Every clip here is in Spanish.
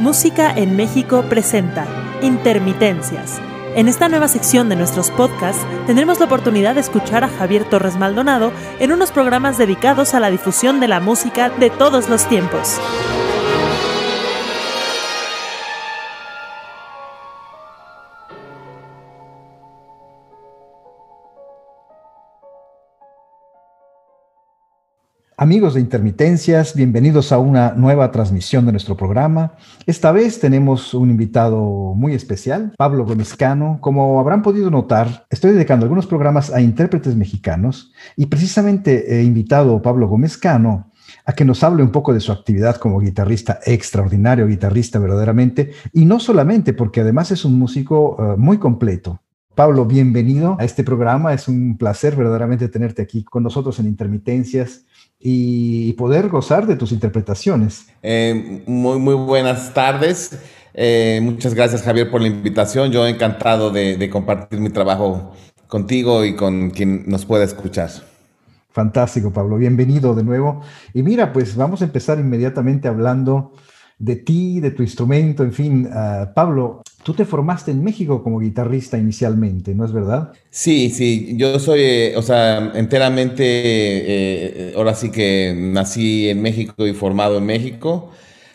Música en México presenta Intermitencias. En esta nueva sección de nuestros podcasts tendremos la oportunidad de escuchar a Javier Torres Maldonado en unos programas dedicados a la difusión de la música de todos los tiempos. Amigos de Intermitencias, bienvenidos a una nueva transmisión de nuestro programa. Esta vez tenemos un invitado muy especial, Pablo Gómezcano. Como habrán podido notar, estoy dedicando algunos programas a intérpretes mexicanos y precisamente he invitado a Pablo Gómezcano a que nos hable un poco de su actividad como guitarrista, extraordinario guitarrista verdaderamente, y no solamente porque además es un músico uh, muy completo. Pablo, bienvenido a este programa. Es un placer verdaderamente tenerte aquí con nosotros en Intermitencias y poder gozar de tus interpretaciones. Eh, muy, muy buenas tardes. Eh, muchas gracias Javier por la invitación. Yo encantado de, de, compartir mi trabajo contigo y con quien nos pueda escuchar. Fantástico, Pablo. Bienvenido de nuevo. Y mira, pues vamos a empezar inmediatamente hablando de ti, de tu instrumento, en fin. Uh, Pablo, tú te formaste en México como guitarrista inicialmente, ¿no es verdad? Sí, sí, yo soy, eh, o sea, enteramente, eh, ahora sí que nací en México y formado en México.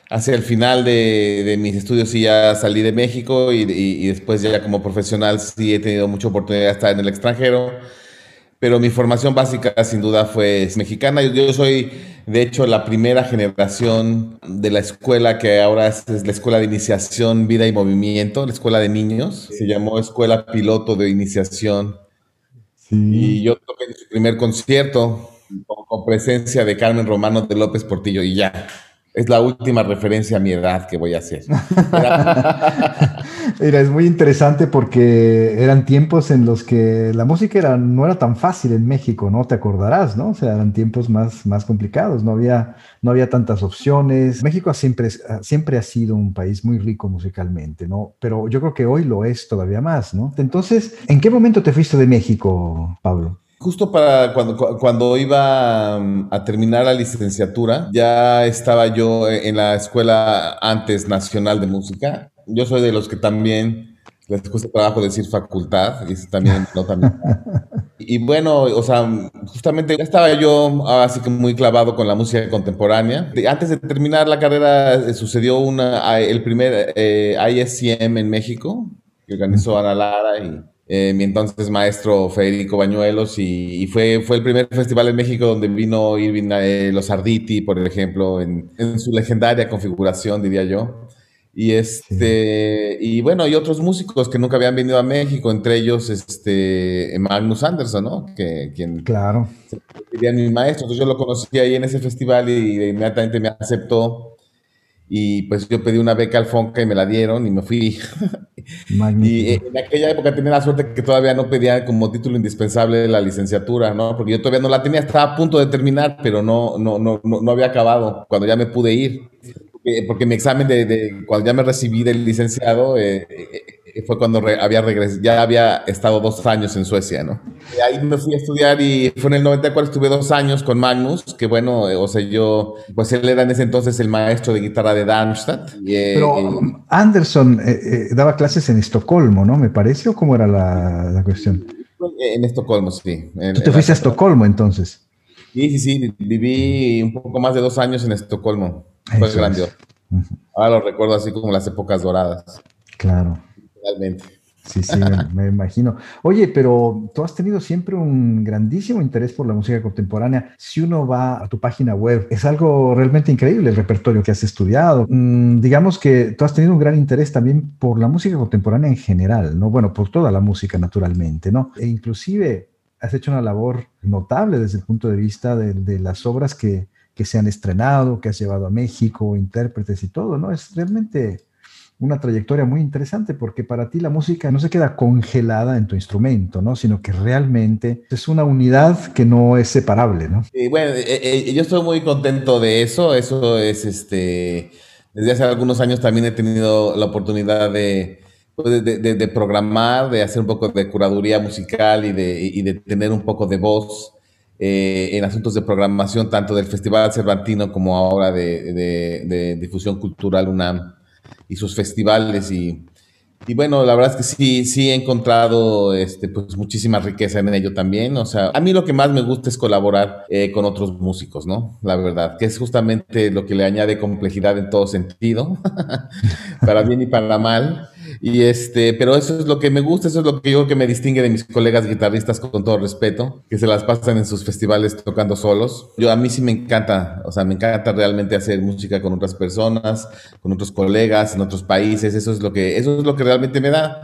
Hacia el final de, de mis estudios sí ya salí de México y, y, y, después ya como profesional sí he tenido mucha oportunidad de estar en el extranjero pero mi formación básica sin duda fue mexicana. Yo, yo, soy, de hecho, la primera generación de la escuela que ahora es, es, la Escuela de Iniciación, Vida y Movimiento, la Escuela de Niños. Se llamó Escuela Piloto de Iniciación. Sí. Y yo toqué mi primer concierto con, con presencia de Carmen Romano de López Portillo y ya. Es la última referencia a mi edad que voy a hacer. Mira, es muy interesante porque eran tiempos en los que la música era, no era tan fácil en México, ¿no? Te acordarás, ¿no? O sea, eran tiempos más, más complicados, no había, no había tantas opciones. México siempre, siempre ha sido un país muy rico musicalmente, ¿no? Pero yo creo que hoy lo es todavía más, ¿no? Entonces, ¿en qué momento te fuiste de México, Pablo? Justo para cuando, cuando iba a terminar la licenciatura, ya estaba yo en la escuela antes nacional de música. Yo soy de los que también les cuesta trabajo decir facultad, y también no también. Y bueno, o sea, justamente ya estaba yo así que muy clavado con la música contemporánea. Antes de terminar la carrera sucedió una, el primer eh, ISCM en México, que organizó Ana Lara y eh, mi entonces maestro Federico Bañuelos y, y, fue, fue el primer festival en México donde vino Irving eh, Los Arditi, por ejemplo, en, en, su legendaria configuración, diría yo. Y, este, y bueno, y otros músicos que nunca habían venido a México, entre ellos este, Magnus Anderson, ¿no? Que, quien claro. sería mi maestro. Entonces yo lo conocí ahí en ese festival y inmediatamente me aceptó y pues yo pedí una beca al Fonca y me la dieron y me fui. y en aquella época tenía la suerte que todavía no pedía como título indispensable la licenciatura, ¿no? Porque yo todavía no la tenía, estaba a punto de terminar, pero no, no, no, no, no había acabado cuando ya me pude ir. Porque, porque mi examen de, de, cuando ya me recibí del licenciado eh, eh, fue cuando re, había regresado, ya había estado dos años en Suecia, ¿no? Y ahí me fui a estudiar y fue en el 94, estuve dos años con Magnus, que bueno, eh, o sea, yo, pues él era en ese entonces el maestro de guitarra de Darmstadt. Y, eh, Pero um, Anderson eh, daba clases en Estocolmo, ¿no? Me parece, ¿o cómo era la, la cuestión? En Estocolmo, sí. En, ¿Tú te fuiste a Estocolmo entonces? Sí, sí, sí, viví un poco más de dos años en Estocolmo. Fue Eso grandioso. Es. Uh -huh. Ahora lo recuerdo así como las épocas doradas. Claro. Realmente. Sí, sí, me, imagino. Oye, pero tú has tenido siempre un grandísimo interés por la música contemporánea. Si uno va a tu página web, es algo realmente increíble el repertorio que has estudiado. Mm, digamos que tú has tenido un gran interés también por la música contemporánea en general, ¿no? Bueno, por toda la música naturalmente, ¿no? E inclusive has hecho una labor notable desde el punto de vista de, de las obras que, que se han estrenado, que has llevado a México, intérpretes y todo, ¿no? Es realmente una trayectoria muy interesante porque para ti la música no se queda congelada en tu instrumento, ¿no? Sino que realmente es una unidad que no es separable, ¿no? Y bueno, eh, eh, yo estoy muy contento de eso. Eso es, este, desde hace algunos años también he tenido la oportunidad de, pues, de, de, de programar, de hacer un poco de curaduría musical y de, y de tener un poco de voz eh, en asuntos de programación, tanto del Festival Cervantino como ahora de, de Difusión Cultural UNAM y sus festivales y y bueno, la verdad es que sí, sí he encontrado este, pues, muchísima riqueza en ello también. O sea, a mí lo que más me gusta es colaborar eh, con otros músicos, ¿no? La verdad, que es justamente lo que le añade complejidad en todo sentido, para bien y para mal. Y este, pero eso es lo que me gusta, eso es lo que yo que me distingue de mis colegas guitarristas con todo respeto, que se las pasan en sus festivales tocando solos. Yo a mí sí me encanta, o sea, me encanta realmente hacer música con otras personas, con otros colegas en otros países, eso es lo que eso es lo que realmente me da.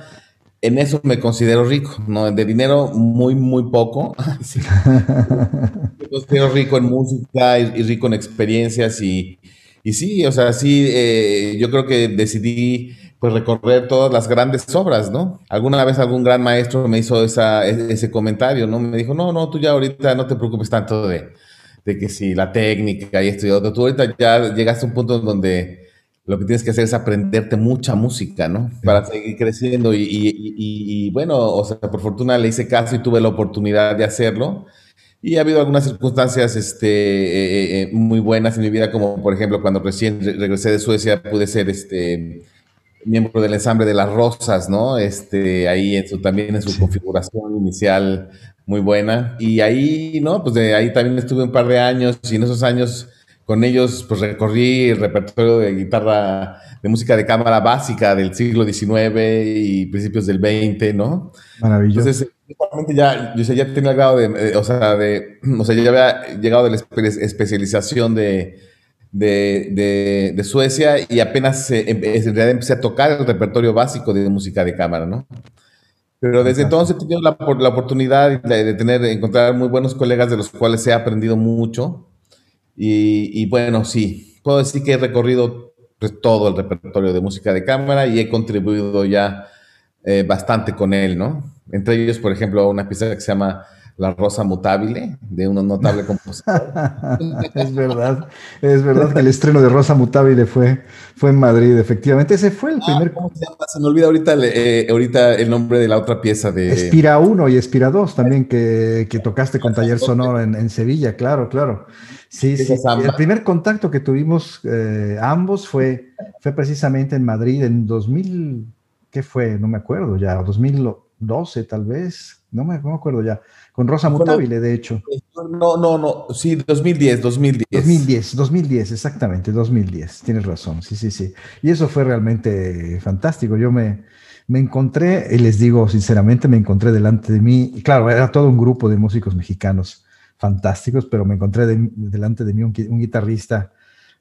En eso me considero rico, ¿no? De dinero muy, muy poco. me considero rico en música y, rico en experiencias y, y sí, o sea, sí, eh, yo creo que decidí pues recorrer todas las grandes obras, ¿no? Alguna vez algún gran maestro me hizo esa, ese comentario, ¿no? Me dijo, no, no, tú ya ahorita no te preocupes tanto de, de que si la técnica y esto y otro, tú ahorita ya llegaste a un punto en donde lo que tienes que hacer es aprenderte mucha música, ¿no? Para seguir creciendo y, y, y, bueno, o sea, por fortuna le hice caso y tuve la oportunidad de hacerlo. Y ha habido algunas circunstancias este, eh, eh, muy buenas en mi vida, como por ejemplo cuando recién regresé de Suecia pude ser este, miembro del ensamble de las Rosas, ¿no? Este, ahí en su, también en su configuración inicial muy buena. Y ahí, ¿no? Pues de ahí también estuve un par de años y en esos años con ellos pues recorrí el repertorio de guitarra, de música de cámara básica del siglo XIX y principios del XX, ¿no? Maravilloso. Entonces, ya, yo ya tenía el grado de, eh, o sea, de, o sea, ya había llegado de la especialización de, de, de, Suecia y apenas en realidad empecé a tocar el repertorio básico de música de cámara, ¿no? Pero desde entonces he tenido la, la oportunidad de, tener, encontrar muy buenos colegas de los cuales he aprendido mucho. Y, y bueno, sí, puedo decir que he recorrido pues, todo el repertorio de música de cámara y he contribuido ya eh, bastante con él, ¿no? Entre ellos, por ejemplo, una pieza que se llama la Rosa Mutable, de un notable compositor. es verdad, es verdad que el estreno de Rosa Mutable fue, fue en Madrid, efectivamente. Ese fue el ah, primer. ¿cómo se, llama? se me olvida ahorita, eh, ahorita el nombre de la otra pieza de. Espira 1 y Espira 2 también, que, que tocaste con Taller Sonoro en, en, Sevilla, claro, claro. Sí, sí. El primer contacto que tuvimos eh, ambos fue, fue precisamente en Madrid en 2000, ¿qué fue? No me acuerdo ya, 2012 tal vez, no me, no me acuerdo ya con Rosa Mutabile, de hecho. No, no, no, sí, 2010, 2010. 2010, 2010, exactamente, 2010, tienes razón, sí, sí, sí. Y eso fue realmente fantástico. Yo me, me encontré, y les digo sinceramente, me encontré delante de mí, claro, era todo un grupo de músicos mexicanos fantásticos, pero me encontré delante de mí un, un guitarrista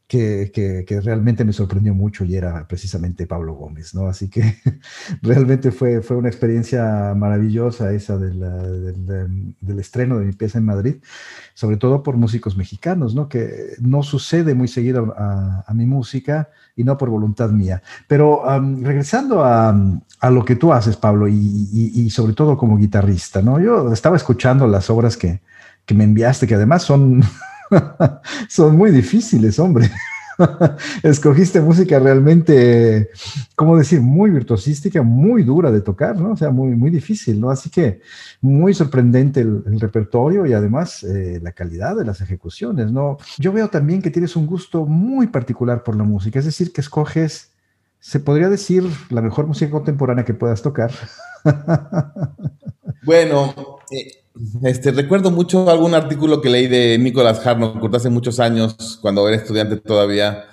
que, realmente me sorprendió mucho y era precisamente Pablo Gómez, ¿no? Así que realmente fue, fue una experiencia maravillosa esa del, del, estreno de mi pieza en Madrid, sobre todo por músicos mexicanos, ¿no? Que no sucede muy seguido a, a mi música y no por voluntad mía. Pero regresando a, a, lo que tú haces, Pablo, y, y, y, sobre todo como guitarrista, ¿no? Yo estaba escuchando las obras que, que me enviaste, que además son Son muy difíciles, hombre. Escogiste música realmente, ¿cómo decir? Muy virtuosística, muy dura de tocar, ¿no? O sea, muy, muy difícil, ¿no? Así que muy sorprendente el, repertorio y además eh, la calidad de las ejecuciones, ¿no? Yo veo también que tienes un gusto muy particular por la música, es decir, que escoges, se podría decir, la mejor música contemporánea que puedas tocar. Bueno, eh, este, recuerdo mucho algún artículo que leí de Nicolás Harnoncourt hace muchos años, cuando era estudiante todavía,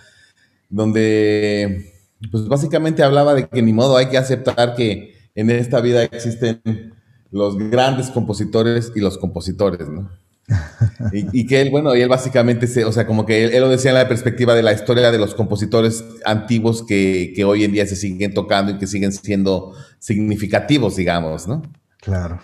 donde pues básicamente hablaba de que ni modo hay que aceptar que en esta vida existen los grandes compositores y los compositores, ¿no? Y, que él, bueno, y él básicamente, se, o sea, como que él, lo decía en la perspectiva de la historia de los compositores antiguos que, que hoy en día se siguen tocando y que siguen siendo significativos, digamos, ¿no? Claro.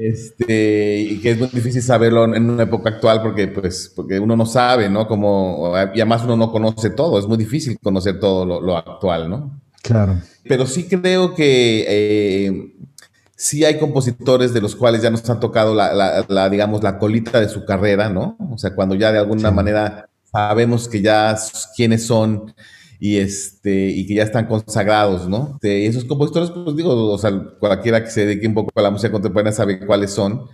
Este, y que es muy difícil saberlo en una época actual porque, pues, porque uno no sabe, ¿no? Como, y además uno no conoce todo, es muy difícil conocer todo lo, actual, ¿no? Claro. Pero sí creo que eh, sí hay compositores de los cuales ya nos han tocado la, la, digamos, la colita de su carrera, ¿no? O sea, cuando ya de alguna manera sabemos que ya quiénes son y este y que ya están consagrados, ¿no? Este, esos compositores, pues digo, o sea, cualquiera que se dedique un poco a la música contemporánea sabe cuáles son.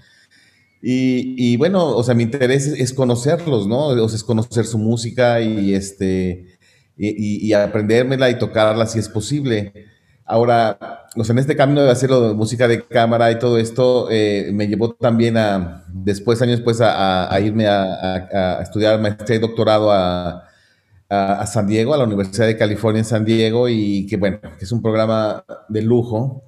Y, bueno, o sea, mi interés es, conocerlos, ¿no? O sea, es conocer su música y, este, y, y, aprendérmela y tocarla si es posible. Ahora, o sea, en este camino de hacerlo de música de cámara y todo esto, eh, me llevó también a, después, años después, a, irme a, estudiar maestría y doctorado a, San Diego, a la Universidad de California en San Diego, y que bueno, que es un programa de lujo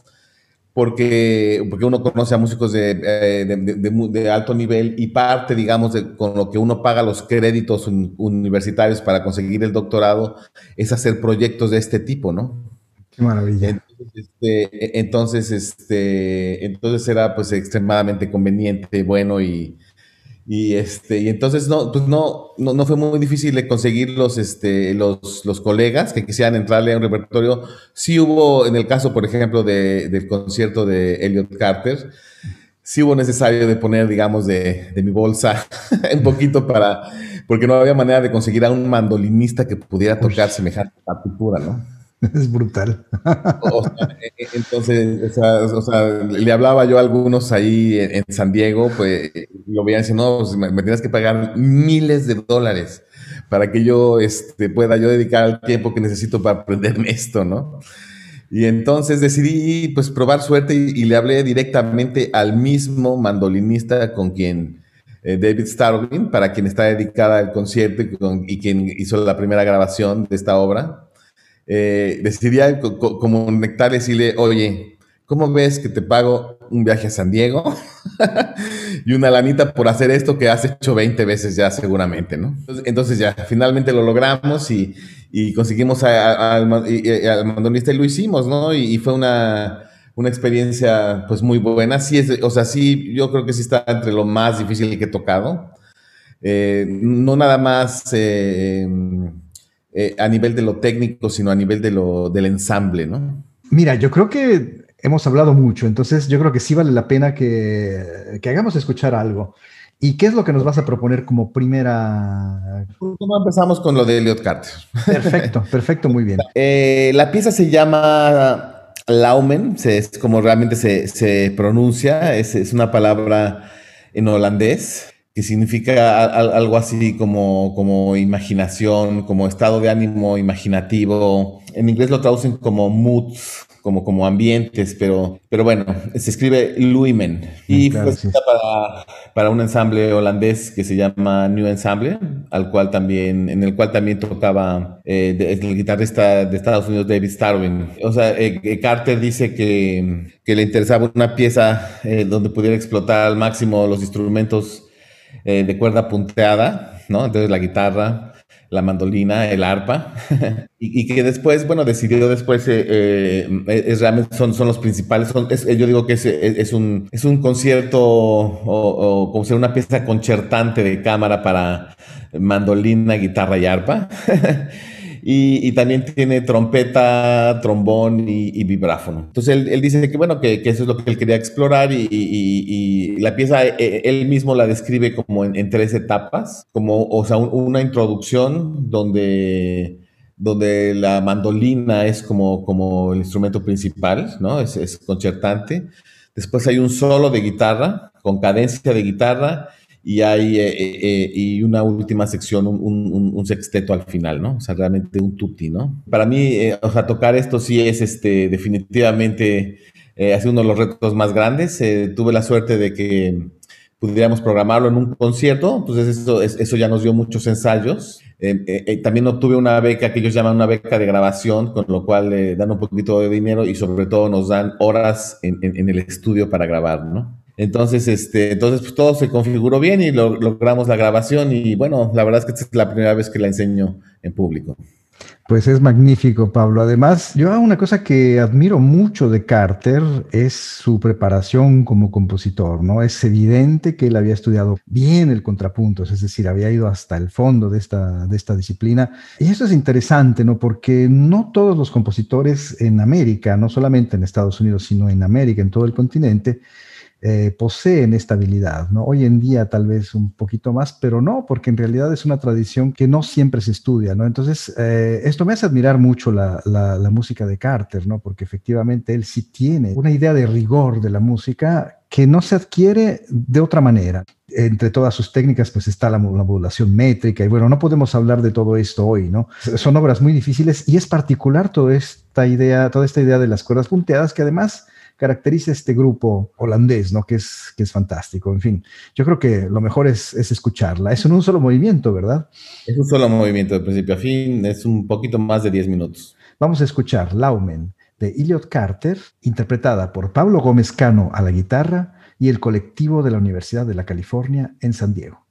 porque, porque uno conoce a músicos de, eh, de, alto nivel y parte, digamos, de, con lo que uno paga los créditos universitarios para conseguir el doctorado, es hacer proyectos de este tipo, ¿no? Qué maravilla. Entonces, este, entonces, este, entonces era pues extremadamente conveniente, bueno y, y, este, y entonces no, pues no, no, fue muy difícil conseguir los, este, los, los, colegas que quisieran entrarle a un repertorio. Sí hubo, en el caso, por ejemplo, de, del concierto de Elliot Carter, sí hubo necesario de poner, digamos, de, de mi bolsa un poquito para, porque no había manera de conseguir a un mandolinista que pudiera tocar semejante partitura, ¿no? Es brutal. E, e, entonces, o sea, le hablaba yo a algunos ahí en, San Diego, pues lo veían diciendo, no, pues, me, tienes que pagar miles de dólares para que yo este, pueda yo dedicar el tiempo que necesito para aprenderme esto, ¿no? Y entonces decidí pues probar suerte y, le hablé directamente al mismo mandolinista con quien eh, David Starling, para quien está dedicada el concierto y quien hizo la primera grabación de esta obra eh, decidiría conectar y decirle, oye, ¿cómo ves que te pago un viaje a San Diego y una lanita por hacer esto que has hecho 20 veces ya seguramente, ¿no? Entonces, ya, finalmente lo logramos y, conseguimos al mandonista y lo hicimos, ¿no? Y, fue una, experiencia pues muy buena. Sí, es, o sea, sí, yo creo que sí está entre lo más difícil que he tocado. Eh, no nada más... Eh, eh, a nivel de lo técnico, sino a nivel de lo, del ensamble, ¿no? Mira, yo creo que hemos hablado mucho, entonces yo creo que sí vale la pena que, que hagamos escuchar algo. ¿Y qué es lo que nos vas a proponer como primera? ¿Cómo empezamos con lo de Elliot Carter? Perfecto, perfecto, muy bien. Eh, la pieza se llama Laumen, es como realmente se, se pronuncia, es, es, una palabra en holandés que significa algo así como, como imaginación, como estado de ánimo imaginativo. En inglés lo traducen como moods, como, como ambientes, pero, pero bueno, se escribe Luimen. Y fue para, para, un ensamble holandés que se llama New Ensemble, al cual también, en el cual también tocaba eh, el guitarrista de Estados Unidos, David Starwin. O sea, eh, eh, Carter dice que, que, le interesaba una pieza donde pudiera explotar al máximo los instrumentos eh, de cuerda punteada, ¿no? Entonces la guitarra, la mandolina, el arpa, y, que después, bueno, decidió después, eh, eh, es, realmente son, son los principales, yo digo que es, es, un, es un concierto o, o como sea una pieza concertante de cámara para mandolina, guitarra y arpa. Y, también tiene trompeta, trombón y, vibráfono. Entonces él, dice que bueno, que, eso es lo que él quería explorar y, la pieza eh, eh, él mismo la describe como en, tres etapas, como, o sea, una introducción donde donde la mandolina es como, como el instrumento principal, ¿no? Es, es concertante. Después hay un solo de guitarra, con cadencia de guitarra, y hay eh, eh, eh, y una última sección, un, un, sexteto al final, ¿no? O sea, realmente un tutti, ¿no? Para mí, o sea, tocar esto sí es este, definitivamente, ha sido uno de los retos más grandes. tuve la suerte de que pudiéramos programarlo en un concierto, entonces eso, eso ya nos dio muchos ensayos. también obtuve una beca que ellos llaman una beca de grabación, con lo cual dan un poquito de dinero y sobre todo nos dan horas en, en el estudio para grabar, ¿no? Entonces, este, entonces pues, todo se configuró bien y logramos la grabación y bueno, la verdad es que esta es la primera vez que la enseño en público. Pues es magnífico, Pablo. Además, yo una cosa que admiro mucho de Carter es su preparación como compositor, ¿no? Es evidente que él había estudiado bien el contrapunto, es decir, había ido hasta el fondo de esta, de esta disciplina. Y eso es interesante, ¿no? Porque no todos los compositores en América, no solamente en Estados Unidos, sino en América, en todo el continente, eh, poseen esta habilidad, ¿no? Hoy en día tal vez un poquito más, pero no, porque en realidad es una tradición que no siempre se estudia, ¿no? Entonces, eh, esto me hace admirar mucho la, música de Carter, ¿no? Porque efectivamente él sí tiene una idea de rigor de la música que no se adquiere de otra manera. Entre todas sus técnicas, pues está la, modulación métrica y bueno, no podemos hablar de todo esto hoy, ¿no? Son obras muy difíciles y es particular toda esta idea, toda esta idea de las cuerdas punteadas que además caracteriza este grupo holandés, ¿no? Que es, que es fantástico. En fin, yo creo que lo mejor es, es escucharla. Es en un solo movimiento, ¿verdad? Es un solo movimiento de principio a fin, es un poquito más de 10 minutos. Vamos a escuchar Laumen de Elliot Carter, interpretada por Pablo Gómez Cano a la guitarra y el colectivo de la Universidad de la California en San Diego.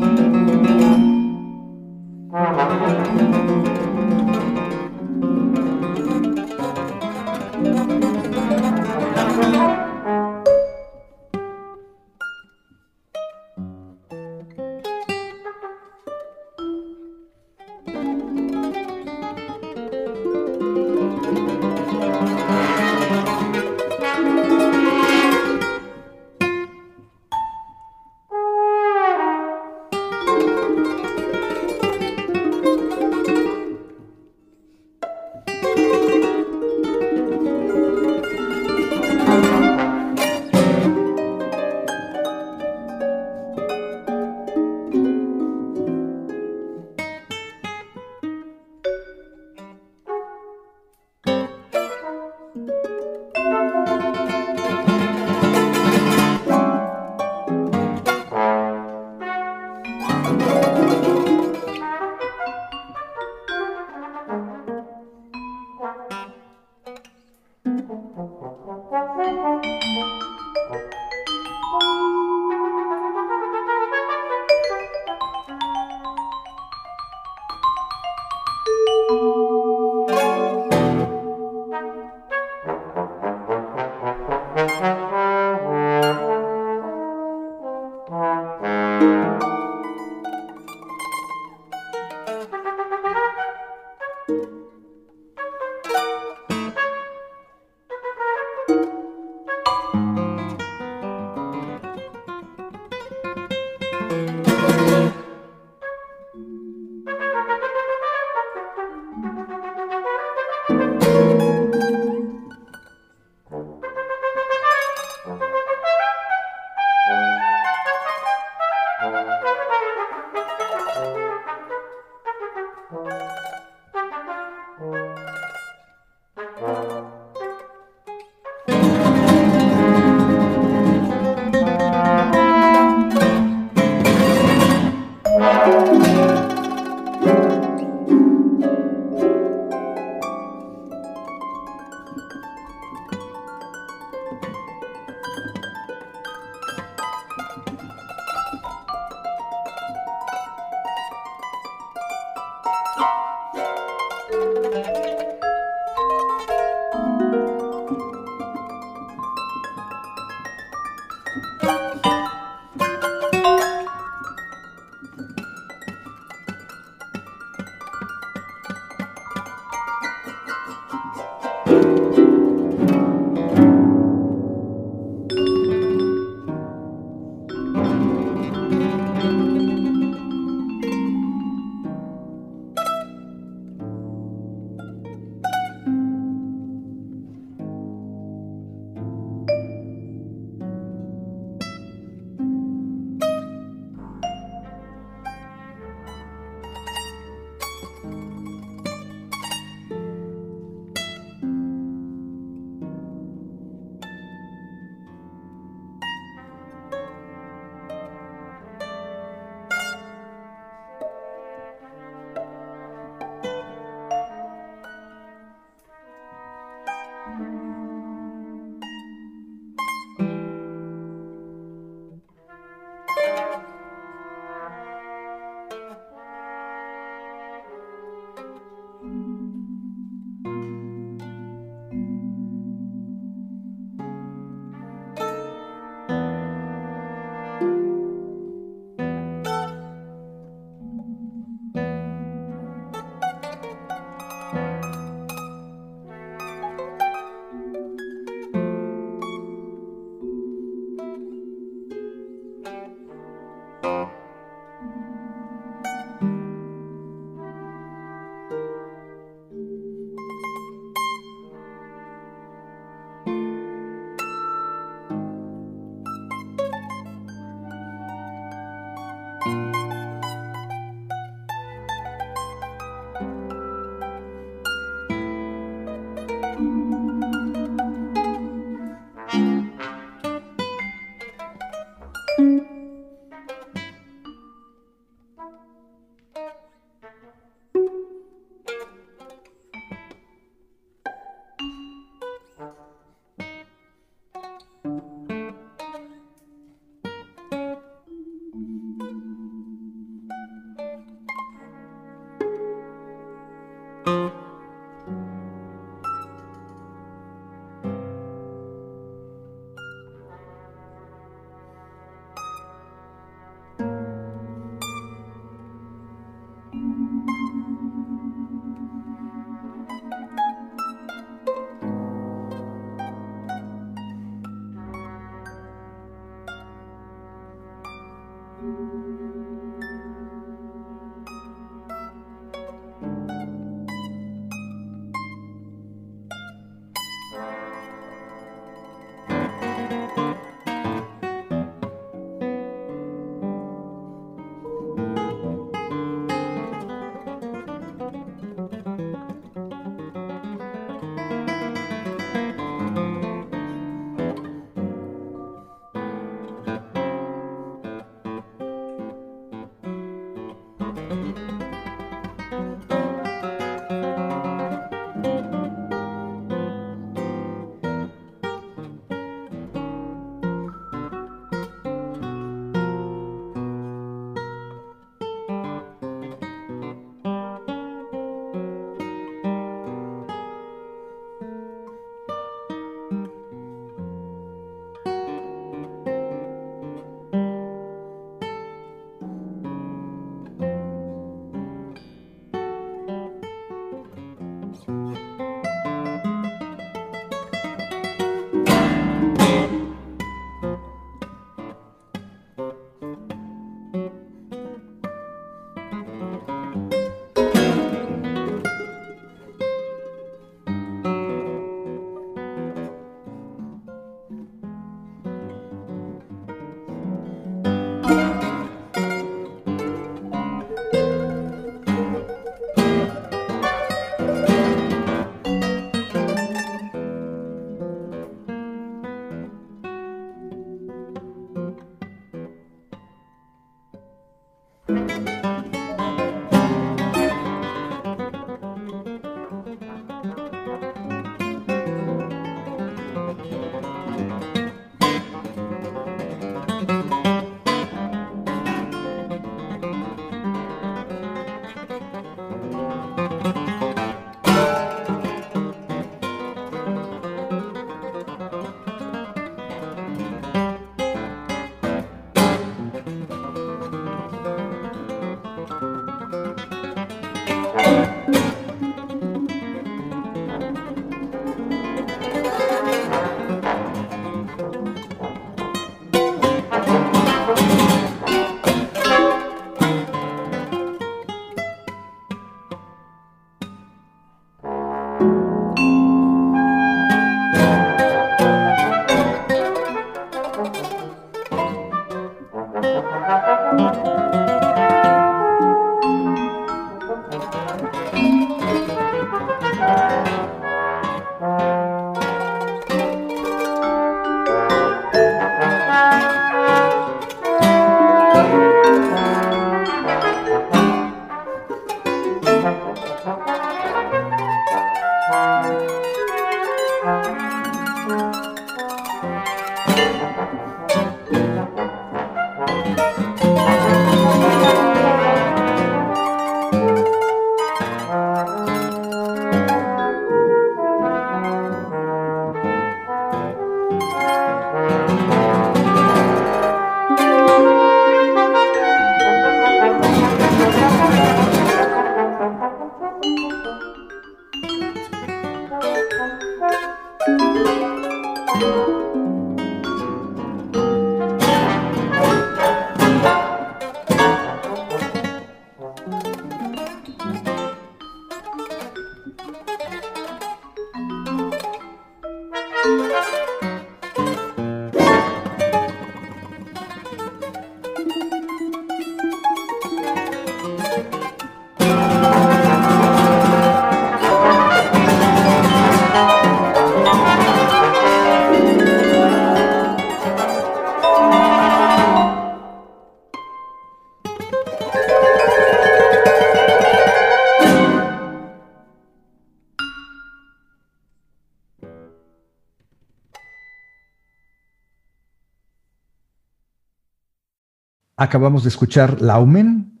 Acabamos de escuchar Laumen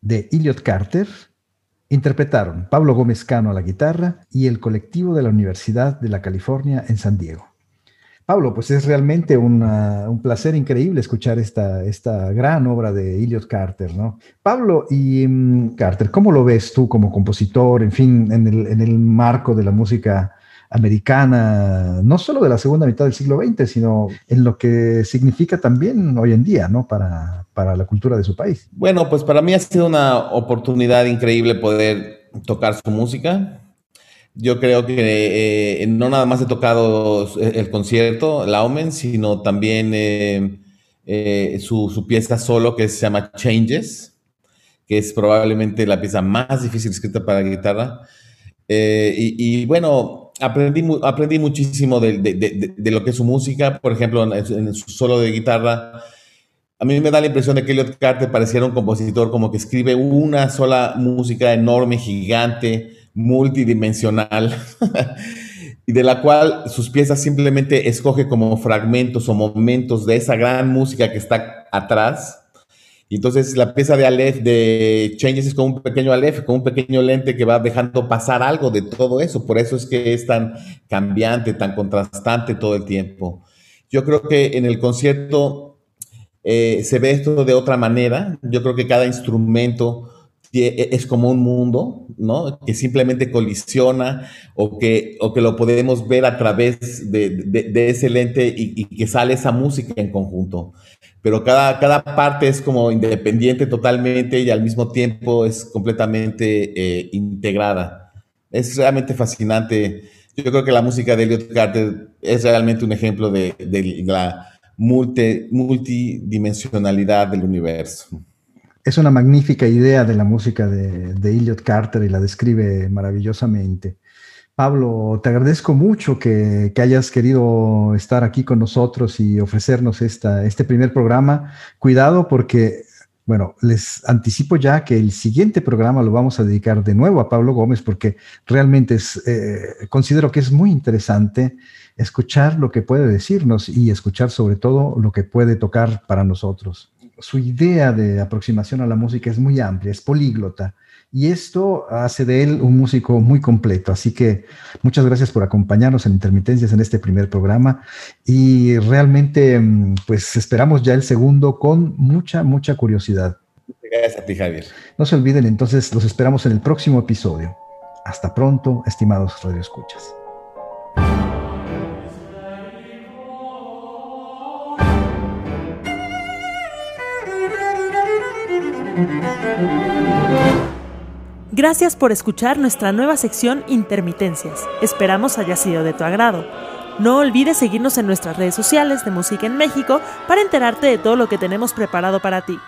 de Elliot Carter. Interpretaron Pablo Gómez Cano a la guitarra y el colectivo de la Universidad de la California en San Diego. Pablo, pues es realmente un placer increíble escuchar esta, esta gran obra de Elliot Carter, ¿no? Pablo y mm, Carter, ¿cómo lo ves tú como compositor, en fin, en el, en el marco de la música americana, no solo de la segunda mitad del siglo XX, sino en lo que significa también hoy en día, ¿no? Para, para la cultura de su país. Bueno, pues para mí ha sido una oportunidad increíble poder tocar su música. Yo creo que eh, no nada más he tocado el concierto, la Omen, sino también eh, eh, su, su, pieza solo que se llama Changes, que es probablemente la pieza más difícil escrita para guitarra. Y, y, bueno, aprendí, aprendí muchísimo de, de, de, lo que es su música, por ejemplo, en, su solo de guitarra. A mí me da la impresión de que Elliot Carter pareciera un compositor como que escribe una sola música enorme, gigante, multidimensional, y de la cual sus piezas simplemente escoge como fragmentos o momentos de esa gran música que está atrás entonces la pieza de Aleph de Changes es como un pequeño Aleph, como un pequeño lente que va dejando pasar algo de todo eso. Por eso es que es tan cambiante, tan contrastante todo el tiempo. Yo creo que en el concierto eh, se ve esto de otra manera. Yo creo que cada instrumento es como un mundo, ¿no? Que simplemente colisiona o que, o que lo podemos ver a través de, ese lente y, que sale esa música en conjunto pero cada, cada parte es como independiente totalmente y al mismo tiempo es completamente eh, integrada. Es realmente fascinante. Yo creo que la música de Elliot Carter es realmente un ejemplo de, la multi, multidimensionalidad del universo. Es una magnífica idea de la música de, de Elliot Carter y la describe maravillosamente. Pablo, te agradezco mucho que, hayas querido estar aquí con nosotros y ofrecernos esta, este primer programa. Cuidado porque, bueno, les anticipo ya que el siguiente programa lo vamos a dedicar de nuevo a Pablo Gómez porque realmente es, eh, considero que es muy interesante escuchar lo que puede decirnos y escuchar sobre todo lo que puede tocar para nosotros. Su idea de aproximación a la música es muy amplia, es políglota y esto hace de él un músico muy completo. Así que muchas gracias por acompañarnos en Intermitencias en este primer programa y realmente mm, pues esperamos ya el segundo con mucha, mucha curiosidad. Gracias a ti, Javier. No se olviden entonces, los esperamos en el próximo episodio. Hasta pronto, estimados radioescuchas. Gracias por escuchar nuestra nueva sección Intermitencias. Esperamos haya sido de tu agrado. No olvides seguirnos en nuestras redes sociales de Música en México para enterarte de todo lo que tenemos preparado para ti.